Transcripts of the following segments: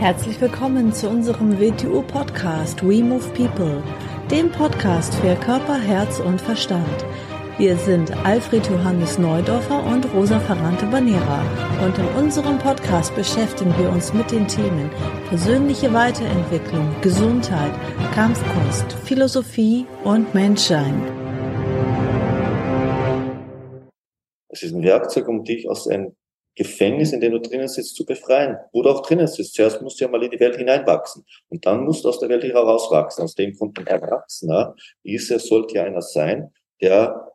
Herzlich willkommen zu unserem WTU-Podcast We Move People, dem Podcast für Körper, Herz und Verstand. Wir sind Alfred Johannes Neudorfer und Rosa Ferrante Banera und in unserem Podcast beschäftigen wir uns mit den Themen persönliche Weiterentwicklung, Gesundheit, Kampfkunst, Philosophie und Menschsein. Es ist ein Werkzeug, um dich aus einem Gefängnis, in dem du drinnen sitzt, zu befreien. Wo du auch drinnen sitzt. Zuerst musst du ja mal in die Welt hineinwachsen. Und dann musst du aus der Welt herauswachsen. Aus dem Grund ein Erwachsener ist, er sollte ja einer sein, der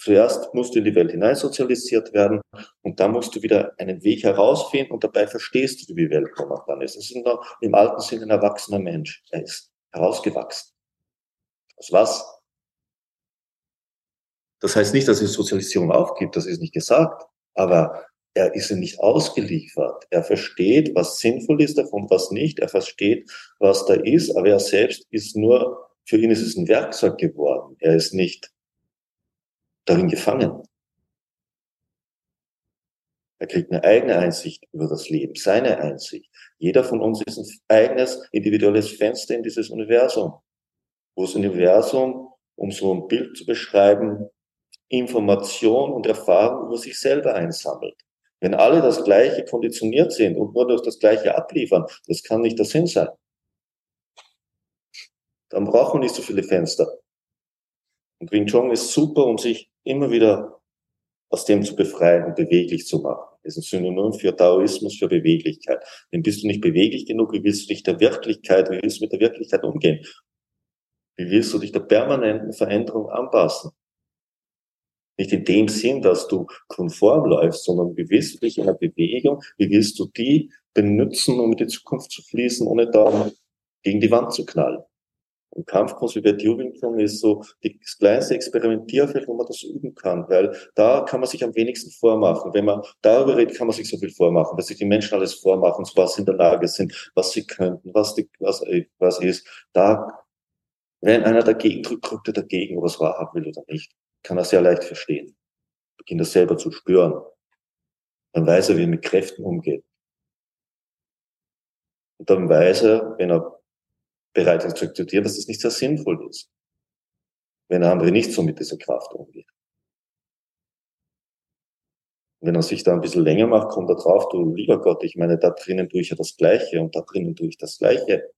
zuerst musst du in die Welt hineinsozialisiert werden und dann musst du wieder einen Weg herausfinden und dabei verstehst du, wie die Welt dann ist. Es im alten Sinne ein erwachsener Mensch. Er ist herausgewachsen. Aus was? Das heißt nicht, dass es Sozialisierung aufgibt, das ist nicht gesagt. Aber er ist nicht ausgeliefert. Er versteht, was sinnvoll ist davon, was nicht. Er versteht, was da ist, aber er selbst ist nur, für ihn ist es ein Werkzeug geworden. Er ist nicht darin gefangen. Er kriegt eine eigene Einsicht über das Leben, seine Einsicht. Jeder von uns ist ein eigenes, individuelles Fenster in dieses Universum. Wo das Universum, um so ein Bild zu beschreiben, Information und Erfahrung über sich selber einsammelt. Wenn alle das Gleiche konditioniert sind und nur durch das Gleiche abliefern, das kann nicht der Sinn sein. Dann braucht man nicht so viele Fenster. Und Wing Chun ist super, um sich immer wieder aus dem zu befreien und beweglich zu machen. Das ist ein Synonym für Taoismus, für Beweglichkeit. Denn bist du nicht beweglich genug, wie willst du dich der Wirklichkeit, wie willst du mit der Wirklichkeit umgehen? Wie willst du dich der permanenten Veränderung anpassen? Nicht in dem Sinn, dass du konform läufst, sondern wie willst du dich in einer Bewegung, wie willst du die benutzen, um in die Zukunft zu fließen, ohne da gegen die Wand zu knallen. Und Kampfkunst wie bei Tubington ist so das kleinste Experimentierfeld, wo man das üben kann, weil da kann man sich am wenigsten vormachen. Wenn man darüber redet, kann man sich so viel vormachen, weil sich die Menschen alles vormachen, was sie in der Lage sind, was sie könnten, was, die, was, was ist. Da, wenn einer dagegen drückt, drückt er dagegen, ob er es wahrhaben will oder nicht kann er sehr leicht verstehen. Beginnt das selber zu spüren. Dann weiß er, wie er mit Kräften umgeht. Und dann weiß er, wenn er bereit ist zu akzeptieren, dass das nicht sehr sinnvoll ist. Wenn der andere nicht so mit dieser Kraft umgeht. Und wenn er sich da ein bisschen länger macht, kommt er drauf, du lieber Gott, ich meine, da drinnen tue ich ja das Gleiche und da drinnen tue ich das Gleiche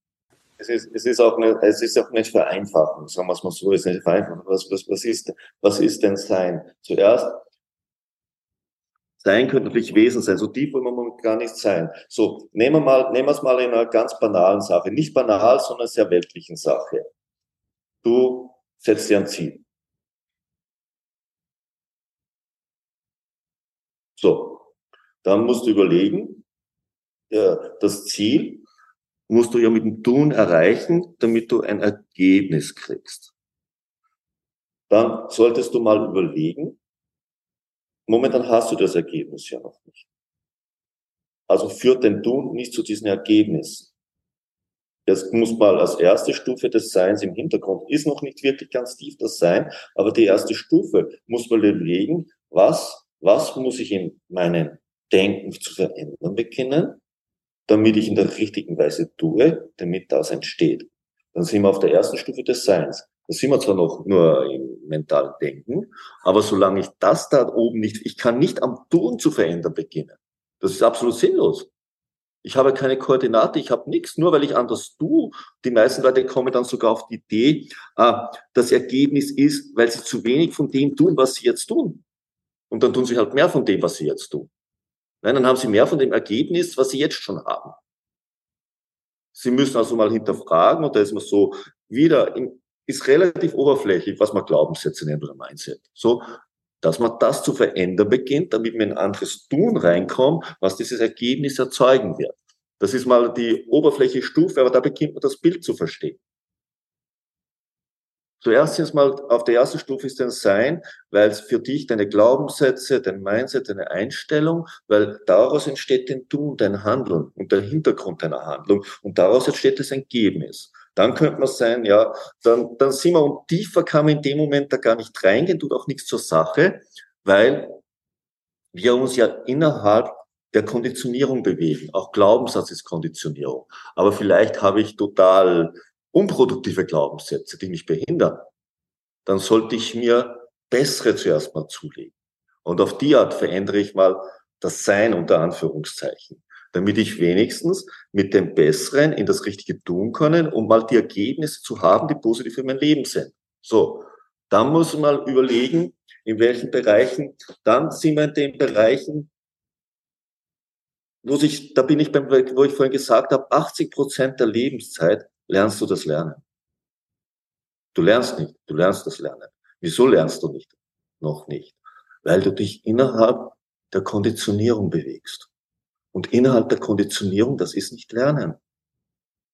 es ist, es ist auch nicht, es ist auch nicht vereinfachen, sagen wir es mal so, es ist nicht vereinfachen. Was, was, was ist, was ist denn Sein? Zuerst, Sein könnte natürlich Wesen sein, so tief wollen wir gar nicht sein. So, nehmen wir mal, nehmen wir es mal in einer ganz banalen Sache. Nicht banal, sondern sehr weltlichen Sache. Du setzt dir ein Ziel. So. Dann musst du überlegen, ja, das Ziel musst du ja mit dem Tun erreichen, damit du ein Ergebnis kriegst. Dann solltest du mal überlegen, momentan hast du das Ergebnis ja noch nicht. Also führt dein Tun nicht zu diesem Ergebnis. Das muss mal als erste Stufe des Seins im Hintergrund, ist noch nicht wirklich ganz tief das Sein, aber die erste Stufe muss man überlegen, was, was muss ich in meinem Denken zu verändern beginnen, damit ich in der richtigen Weise tue, damit das entsteht. Dann sind wir auf der ersten Stufe des Seins. Da sind wir zwar noch nur im mentalen Denken, aber solange ich das da oben nicht, ich kann nicht am Tun zu verändern beginnen. Das ist absolut sinnlos. Ich habe keine Koordinate, ich habe nichts, nur weil ich anders tue. Die meisten Leute kommen dann sogar auf die Idee, ah, das Ergebnis ist, weil sie zu wenig von dem tun, was sie jetzt tun. Und dann tun sie halt mehr von dem, was sie jetzt tun. Nein, dann haben Sie mehr von dem Ergebnis, was Sie jetzt schon haben. Sie müssen also mal hinterfragen, und da ist man so wieder, im, ist relativ oberflächlich, was man Glaubenssätze nennt oder Mindset. So, dass man das zu verändern beginnt, damit man in ein anderes Tun reinkommt, was dieses Ergebnis erzeugen wird. Das ist mal die oberflächliche Stufe, aber da beginnt man das Bild zu verstehen. Zuerst jetzt mal auf der ersten Stufe ist ein Sein, weil es für dich deine Glaubenssätze, dein Mindset, deine Einstellung, weil daraus entsteht dein Tun, dein Handeln und der Hintergrund deiner Handlung und daraus entsteht das Ergebnis. Dann könnte man sein, ja, dann, dann sind wir und tiefer kann man in dem Moment da gar nicht reingehen, tut auch nichts zur Sache, weil wir uns ja innerhalb der Konditionierung bewegen. Auch Glaubenssatz ist Konditionierung. Aber vielleicht habe ich total unproduktive Glaubenssätze, die mich behindern. Dann sollte ich mir bessere zuerst mal zulegen. Und auf die Art verändere ich mal das Sein unter Anführungszeichen, damit ich wenigstens mit dem Besseren in das Richtige tun können, um mal die Ergebnisse zu haben, die positiv für mein Leben sind. So, dann muss man mal überlegen, in welchen Bereichen, dann sind wir in den Bereichen, wo sich, da bin ich beim, wo ich vorhin gesagt habe, 80 Prozent der Lebenszeit lernst du das Lernen. Du lernst nicht, du lernst das Lernen. Wieso lernst du nicht? Noch nicht. Weil du dich innerhalb der Konditionierung bewegst. Und innerhalb der Konditionierung, das ist nicht Lernen.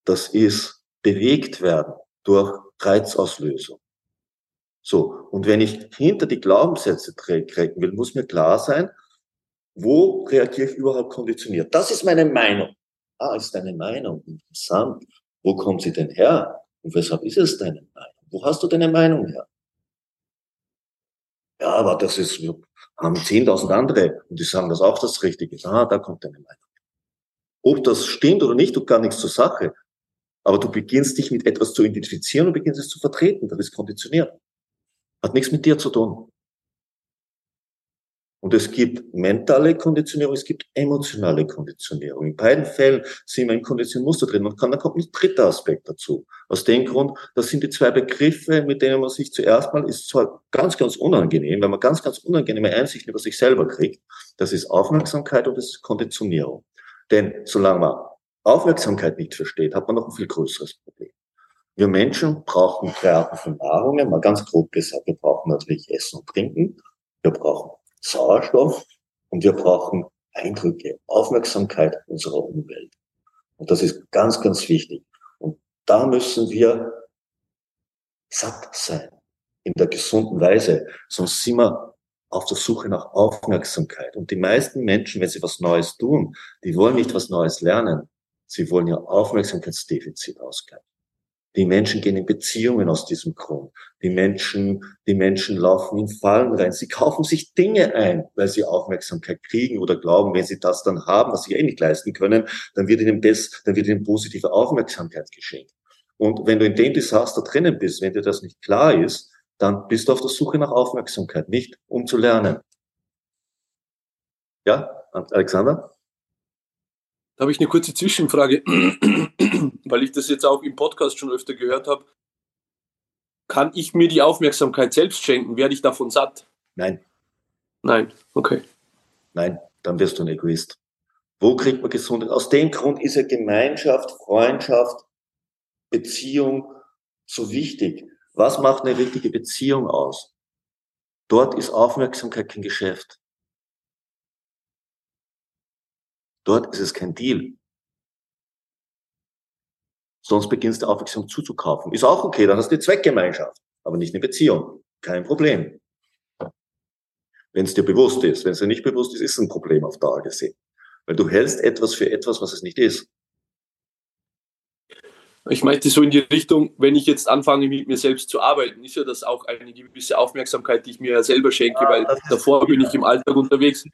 Das ist bewegt werden durch Reizauslösung. So. Und wenn ich hinter die Glaubenssätze treten will, muss mir klar sein, wo reagiere ich überhaupt konditioniert? Das ist meine Meinung. Ah, ist deine Meinung. Interessant. Wo kommt sie denn her? Und weshalb ist es deine Meinung? Wo hast du deine Meinung her? Ja, aber das ist, wir haben 10.000 andere und die sagen das auch das Richtige. Ah, da kommt deine Meinung. Ob das stimmt oder nicht, tut gar nichts zur Sache. Aber du beginnst dich mit etwas zu identifizieren und beginnst es zu vertreten. Das ist konditioniert. Hat nichts mit dir zu tun. Und es gibt mentale Konditionierung, es gibt emotionale Konditionierung. In beiden Fällen sind wir in Konditionierungsmuster drin. Man kann, da kommt ein dritter Aspekt dazu. Aus dem Grund, das sind die zwei Begriffe, mit denen man sich zuerst mal, ist zwar ganz, ganz unangenehm, weil man ganz, ganz unangenehme Einsichten über sich selber kriegt. Das ist Aufmerksamkeit und das ist Konditionierung. Denn solange man Aufmerksamkeit nicht versteht, hat man noch ein viel größeres Problem. Wir Menschen brauchen drei Arten von Nahrungen. Mal ganz grob gesagt, wir brauchen natürlich Essen und Trinken. Wir brauchen Sauerstoff und wir brauchen Eindrücke, Aufmerksamkeit unserer Umwelt. Und das ist ganz, ganz wichtig. Und da müssen wir satt sein in der gesunden Weise, sonst sind wir auf der Suche nach Aufmerksamkeit. Und die meisten Menschen, wenn sie was Neues tun, die wollen nicht was Neues lernen. Sie wollen ihr Aufmerksamkeitsdefizit ausgleichen. Die Menschen gehen in Beziehungen aus diesem Grund. Die Menschen, die Menschen laufen in Fallen rein. Sie kaufen sich Dinge ein, weil sie Aufmerksamkeit kriegen oder glauben, wenn sie das dann haben, was sie eh nicht leisten können, dann wird ihnen das, dann wird ihnen positive Aufmerksamkeit geschenkt. Und wenn du in dem Desaster drinnen bist, wenn dir das nicht klar ist, dann bist du auf der Suche nach Aufmerksamkeit, nicht um zu lernen. Ja, Alexander? Da habe ich eine kurze Zwischenfrage, weil ich das jetzt auch im Podcast schon öfter gehört habe. Kann ich mir die Aufmerksamkeit selbst schenken? Werde ich davon satt? Nein. Nein, okay. Nein, dann wirst du ein Egoist. Wo kriegt man Gesundheit? Aus dem Grund ist ja Gemeinschaft, Freundschaft, Beziehung so wichtig. Was macht eine richtige Beziehung aus? Dort ist Aufmerksamkeit kein Geschäft. Dort ist es kein Deal. Sonst beginnst du Aufmerksamkeit zuzukaufen. Ist auch okay, dann hast du eine Zweckgemeinschaft, aber nicht eine Beziehung. Kein Problem. Wenn es dir bewusst ist. Wenn es dir nicht bewusst ist, ist es ein Problem auf Dauer gesehen. Weil du hältst etwas für etwas, was es nicht ist. Ich meinte so in die Richtung, wenn ich jetzt anfange, mit mir selbst zu arbeiten, ist ja das auch eine gewisse Aufmerksamkeit, die ich mir selber schenke, ja, weil davor bin ich im Alltag unterwegs.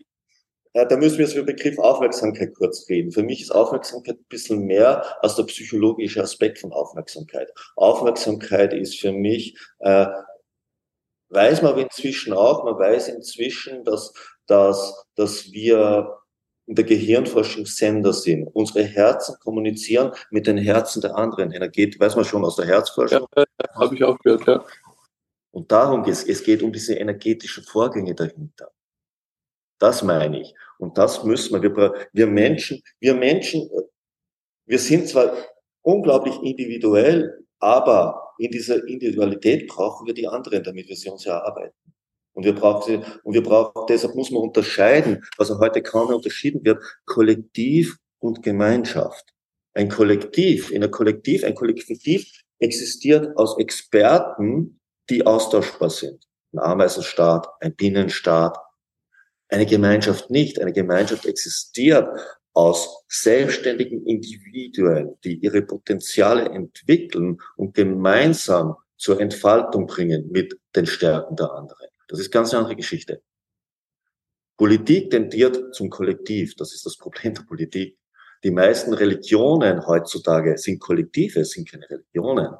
Äh, da müssen wir über den Begriff Aufmerksamkeit kurz reden. Für mich ist Aufmerksamkeit ein bisschen mehr als der psychologische Aspekt von Aufmerksamkeit. Aufmerksamkeit ist für mich, äh, weiß man inzwischen auch, man weiß inzwischen, dass, dass, dass wir in der Gehirnforschung Sender sind. Unsere Herzen kommunizieren mit den Herzen der anderen. Energie, weiß man schon aus der Herzforschung. Ja, habe ich auch gehört, ja. Und darum geht es. Es geht um diese energetischen Vorgänge dahinter. Das meine ich. Und das müssen wir. Wir, wir Menschen, wir Menschen, wir sind zwar unglaublich individuell, aber in dieser Individualität brauchen wir die anderen, damit wir sie uns erarbeiten. Und wir brauchen sie, und wir brauchen, deshalb muss man unterscheiden, was heute kaum mehr unterschieden wird, Kollektiv und Gemeinschaft. Ein Kollektiv, in einer Kollektiv, ein Kollektiv existiert aus Experten, die austauschbar sind. Ein Ameisenstaat, ein Binnenstaat, eine Gemeinschaft nicht. Eine Gemeinschaft existiert aus selbstständigen Individuen, die ihre Potenziale entwickeln und gemeinsam zur Entfaltung bringen mit den Stärken der anderen. Das ist ganz eine andere Geschichte. Politik tendiert zum Kollektiv. Das ist das Problem der Politik. Die meisten Religionen heutzutage sind Kollektive, sind keine Religionen.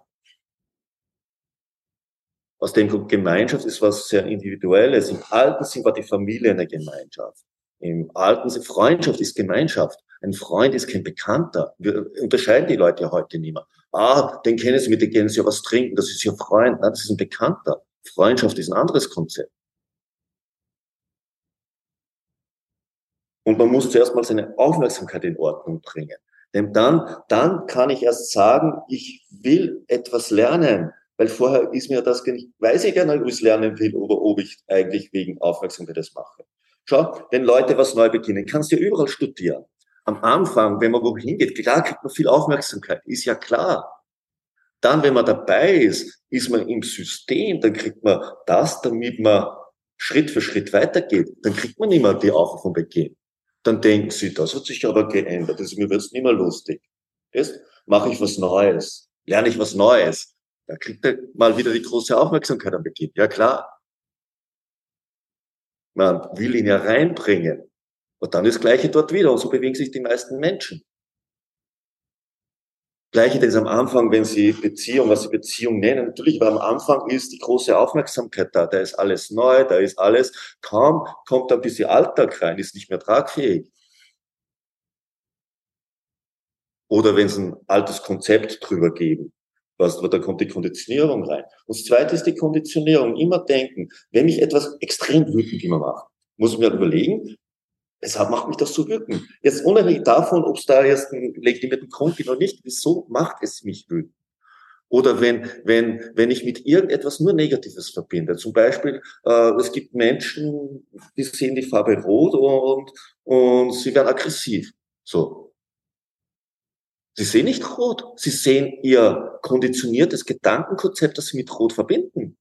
Aus dem Gemeinschaft ist was sehr Individuelles. Im Alten sind war die Familie eine Gemeinschaft. Im Alten sind Freundschaft ist Gemeinschaft. Ein Freund ist kein Bekannter. Wir unterscheiden die Leute ja heute nicht mehr. Ah, den kennen Sie, mit dem gehen Sie ja was trinken. Das ist Ihr Freund. Nein, das ist ein Bekannter. Freundschaft ist ein anderes Konzept. Und man muss zuerst mal seine Aufmerksamkeit in Ordnung bringen. Denn dann, dann kann ich erst sagen, ich will etwas lernen. Weil vorher ist mir das weiß ich gar nicht, ob ich es lernen will oder ob ich eigentlich wegen Aufmerksamkeit das mache. Schau, wenn Leute was neu beginnen, kannst du ja überall studieren. Am Anfang, wenn man wohin geht, klar kriegt man viel Aufmerksamkeit, ist ja klar. Dann, wenn man dabei ist, ist man im System, dann kriegt man das, damit man Schritt für Schritt weitergeht. Dann kriegt man nicht mehr die Augen vom Beginn dann denken sie, das hat sich aber geändert, das mir wird's nicht mehr lustig. Mache ich was Neues, lerne ich was Neues, da kriegt er mal wieder die große Aufmerksamkeit am Beginn. Ja klar. Man will ihn ja reinbringen. Und dann ist das Gleiche dort wieder. Und so bewegen sich die meisten Menschen. Gleiche ist am Anfang, wenn Sie Beziehung, was Sie Beziehung nennen. Natürlich, aber am Anfang ist die große Aufmerksamkeit da. Da ist alles neu, da ist alles. Kaum kommt ein bisschen Alltag rein, ist nicht mehr tragfähig. Oder wenn Sie ein altes Konzept drüber geben, was, da kommt die Konditionierung rein. Und das zweite ist die Konditionierung. Immer denken, wenn mich etwas extrem wütend immer macht, muss ich mir überlegen, Weshalb macht mich das so wirken? Jetzt unabhängig davon, ob es da jetzt einen legitimierten Grund gibt oder nicht, wieso macht es mich wütend? Oder wenn, wenn, wenn ich mit irgendetwas nur Negatives verbinde. Zum Beispiel, äh, es gibt Menschen, die sehen die Farbe rot und, und sie werden aggressiv. So. Sie sehen nicht rot. Sie sehen ihr konditioniertes Gedankenkonzept, das sie mit rot verbinden.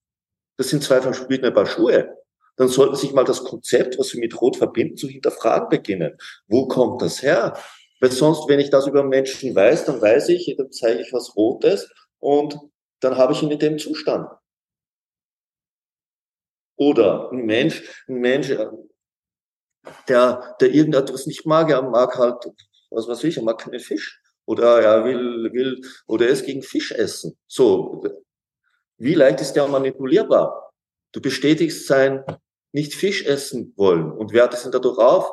Das sind zwei verschiedene Paar Schuhe dann sollten sich mal das Konzept, was Sie mit Rot verbinden, zu hinterfragen beginnen. Wo kommt das her? Weil sonst, wenn ich das über Menschen weiß, dann weiß ich, dann zeige ich was Rotes und dann habe ich ihn in dem Zustand. Oder ein Mensch, ein Mensch, äh, der, der irgendetwas nicht mag, er mag halt, was weiß ich, er mag keinen Fisch. Oder er will, will, oder er ist gegen Fisch essen. So. Wie leicht ist der manipulierbar? Du bestätigst sein nicht Fisch essen wollen und wertest ihn dadurch auf,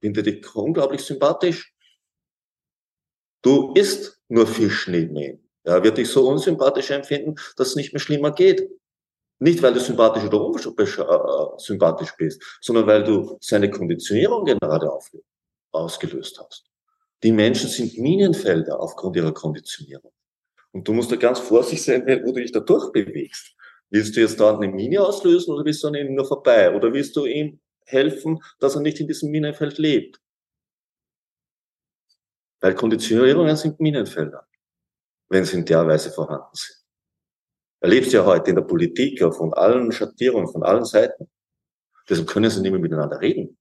findet dich unglaublich sympathisch. Du isst nur Fisch neben ihm. Er wird dich so unsympathisch empfinden, dass es nicht mehr schlimmer geht. Nicht, weil du sympathisch oder unsympathisch äh, bist, sondern weil du seine Konditionierung gerade ausgelöst hast. Die Menschen sind Minenfelder aufgrund ihrer Konditionierung. Und du musst da ganz vorsichtig sein, wo du dich da durchbewegst. Willst du jetzt da eine Mine auslösen oder willst du an ihm nur vorbei? Oder willst du ihm helfen, dass er nicht in diesem Minenfeld lebt? Weil Konditionierungen sind Minenfelder, wenn sie in der Weise vorhanden sind. Erlebst du ja heute in der Politik von allen Schattierungen, von allen Seiten. Deshalb können sie nicht mehr miteinander reden.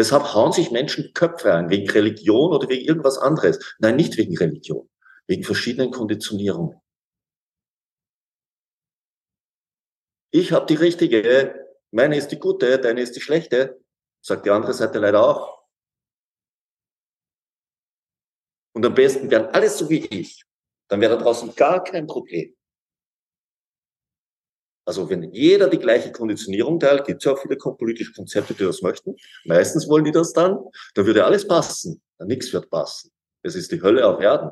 Weshalb hauen sich Menschen Köpfe ein? Wegen Religion oder wegen irgendwas anderes? Nein, nicht wegen Religion. Wegen verschiedenen Konditionierungen. ich habe die richtige, meine ist die gute, deine ist die schlechte, sagt die andere Seite leider auch. Und am besten wären alles so wie ich. Dann wäre da draußen gar kein Problem. Also wenn jeder die gleiche Konditionierung teilt, gibt es ja auch viele politische Konzepte, die das möchten. Meistens wollen die das dann, dann würde alles passen. Nichts wird passen. Es ist die Hölle auf Erden.